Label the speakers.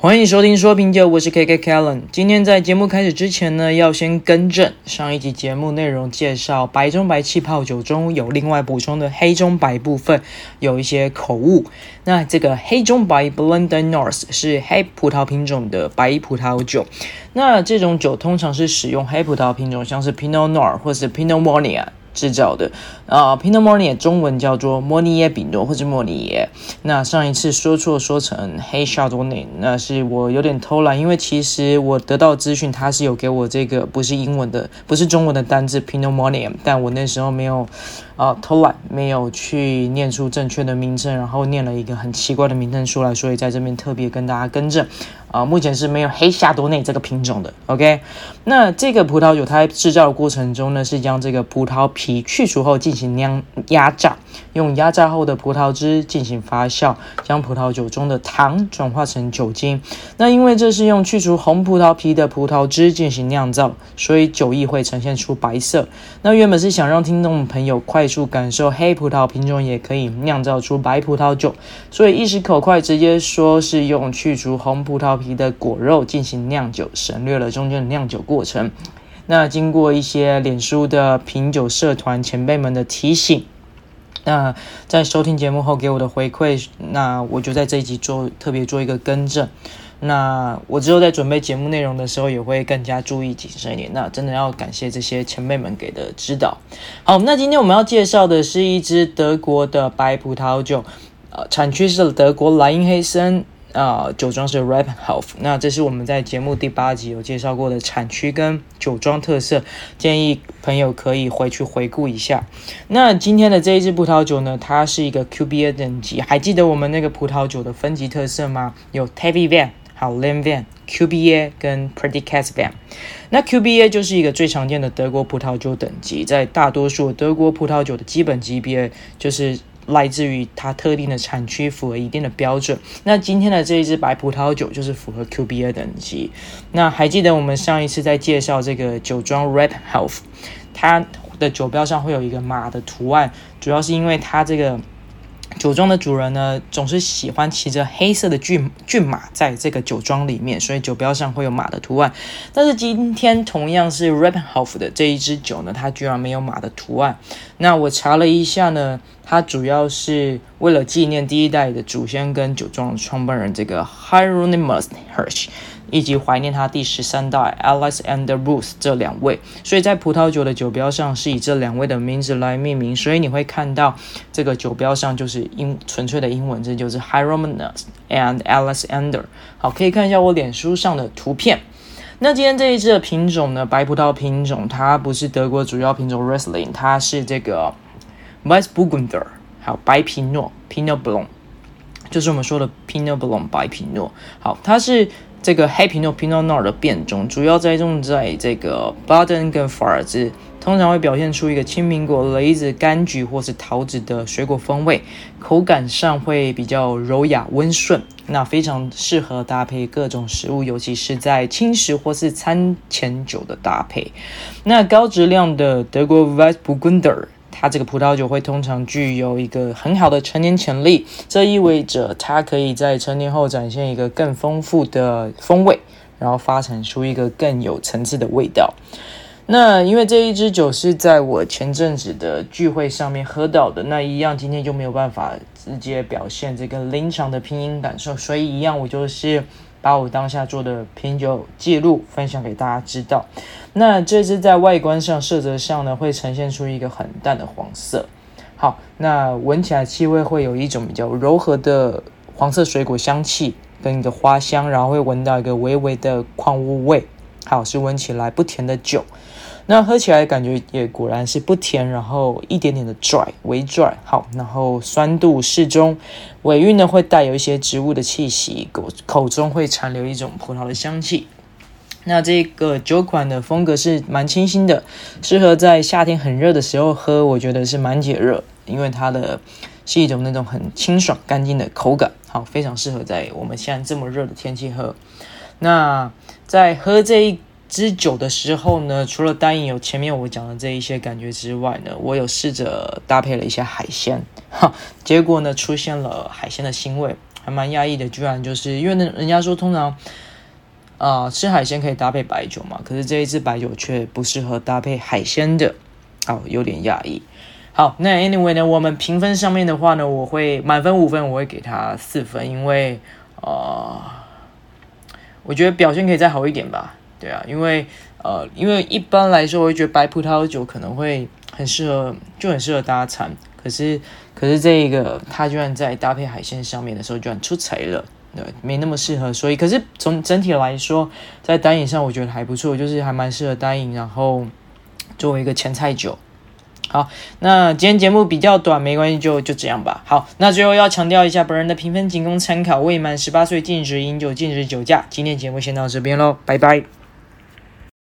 Speaker 1: 欢迎收听说品酒，我是 KK Kellen。今天在节目开始之前呢，要先更正上一集节目内容介绍白中白气泡酒中有另外补充的黑中白部分有一些口误。那这个黑中白 Blended North 是黑葡萄品种的白葡萄酒。那这种酒通常是使用黑葡萄品种，像是 Pinot Noir 或是 Pinot Meunier 制造的啊 pinomonia 中文叫做莫尼耶比诺或者莫尼耶。那上一次说错说成黑夏多内，那是我有点偷懒，因为其实我得到资讯，他是有给我这个不是英文的，不是中文的单字 Pinot Meunier，但我那时候没有啊偷懒，没有去念出正确的名称，然后念了一个很奇怪的名称出来，所以在这边特别跟大家更正。啊，目前是没有黑夏多内这个品种的。OK，那这个葡萄酒它在制造的过程中呢，是将这个葡萄皮去除后进行酿压榨，用压榨后的葡萄汁进行发酵，将葡萄酒中的糖转化成酒精。那因为这是用去除红葡萄皮的葡萄汁进行酿造，所以酒液会呈现出白色。那原本是想让听众朋友快速感受黑葡萄品种也可以酿造出白葡萄酒，所以一时口快直接说是用去除红葡萄皮的果肉进行酿酒，省略了中间的酿酒过程。那经过一些脸书的品酒社团前辈们的提醒，那在收听节目后给我的回馈，那我就在这一集做特别做一个更正。那我之后在准备节目内容的时候，也会更加注意谨慎一点。那真的要感谢这些前辈们给的指导。好，那今天我们要介绍的是一支德国的白葡萄酒，呃，产区是德国莱茵黑森。啊、呃，酒庄是 Rebhoff，那这是我们在节目第八集有介绍过的产区跟酒庄特色，建议朋友可以回去回顾一下。那今天的这一支葡萄酒呢，它是一个 QBA 等级，还记得我们那个葡萄酒的分级特色吗？有 Heavy Van、还有 Lean Van、QBA 跟 Predicat Van。那 QBA 就是一个最常见的德国葡萄酒等级，在大多数德国葡萄酒的基本级别就是。来自于它特定的产区，符合一定的标准。那今天的这一支白葡萄酒就是符合 QBA 等级。那还记得我们上一次在介绍这个酒庄 Rebhoff，它的酒标上会有一个马的图案，主要是因为它这个。酒庄的主人呢，总是喜欢骑着黑色的骏骏马在这个酒庄里面，所以酒标上会有马的图案。但是今天同样是 Rebhoff 的这一支酒呢，它居然没有马的图案。那我查了一下呢，它主要是为了纪念第一代的祖先跟酒庄创办人这个 Hieronymus Hirsch。以及怀念他第十三代 Alice and Ruth 这两位，所以在葡萄酒的酒标上是以这两位的名字来命名，所以你会看到这个酒标上就是英纯粹的英文字，就是 Hieronymus and alice ander。好，可以看一下我脸书上的图片。那今天这一支的品种呢，白葡萄品种，它不是德国主要品种 Riesling，它是这个 Weißburgunder，还有白皮诺 Pinot Blanc，就是我们说的 Pinot Blanc 白皮诺。好，它是。这个黑皮诺 Pinot Noir 的变种，主要栽种在这个巴登跟法尔兹，通常会表现出一个青苹果、雷子、柑橘或是桃子的水果风味，口感上会比较柔雅温顺，那非常适合搭配各种食物，尤其是在轻食或是餐前酒的搭配。那高质量的德国 Weißburgunder。它这个葡萄酒会通常具有一个很好的成年潜力，这意味着它可以在成年后展现一个更丰富的风味，然后发展出一个更有层次的味道。那因为这一支酒是在我前阵子的聚会上面喝到的，那一样今天就没有办法直接表现这个临场的拼音感受，所以一样我就是。把我当下做的品酒记录分享给大家知道。那这支在外观上、色泽上呢，会呈现出一个很淡的黄色。好，那闻起来气味会有一种比较柔和的黄色水果香气跟一个花香，然后会闻到一个微微的矿物味。好，是闻起来不甜的酒。那喝起来感觉也果然是不甜，然后一点点的 dry，微 dry。好，然后酸度适中，尾韵呢会带有一些植物的气息，口口中会残留一种葡萄的香气。那这个酒款的风格是蛮清新的，适合在夏天很热的时候喝，我觉得是蛮解热，因为它的是一种那种很清爽干净的口感，好，非常适合在我们现在这么热的天气喝。那在喝这一支酒的时候呢，除了单饮有前面我讲的这一些感觉之外呢，我有试着搭配了一些海鲜，哈，结果呢出现了海鲜的腥味，还蛮压抑的，居然就是因为那人家说通常啊、吃海鲜可以搭配白酒嘛，可是这一支白酒却不适合搭配海鲜的，哦，有点压抑。好，那 anyway 呢，我们评分上面的话呢，我会满分五分，我会给他四分，因为呃，我觉得表现可以再好一点吧。对啊，因为呃，因为一般来说，我会觉得白葡萄酒可能会很适合，就很适合搭餐。可是，可是这一个它居然在搭配海鲜上面的时候居然出彩了，对，没那么适合。所以，可是从整体来说，在单饮上我觉得还不错，就是还蛮适合单饮，然后作为一个前菜酒。好，那今天节目比较短，没关系，就就这样吧。好，那最后要强调一下，本人的评分仅供参考，未满十八岁禁止饮酒，禁止酒驾。今天节目先到这边喽，拜拜。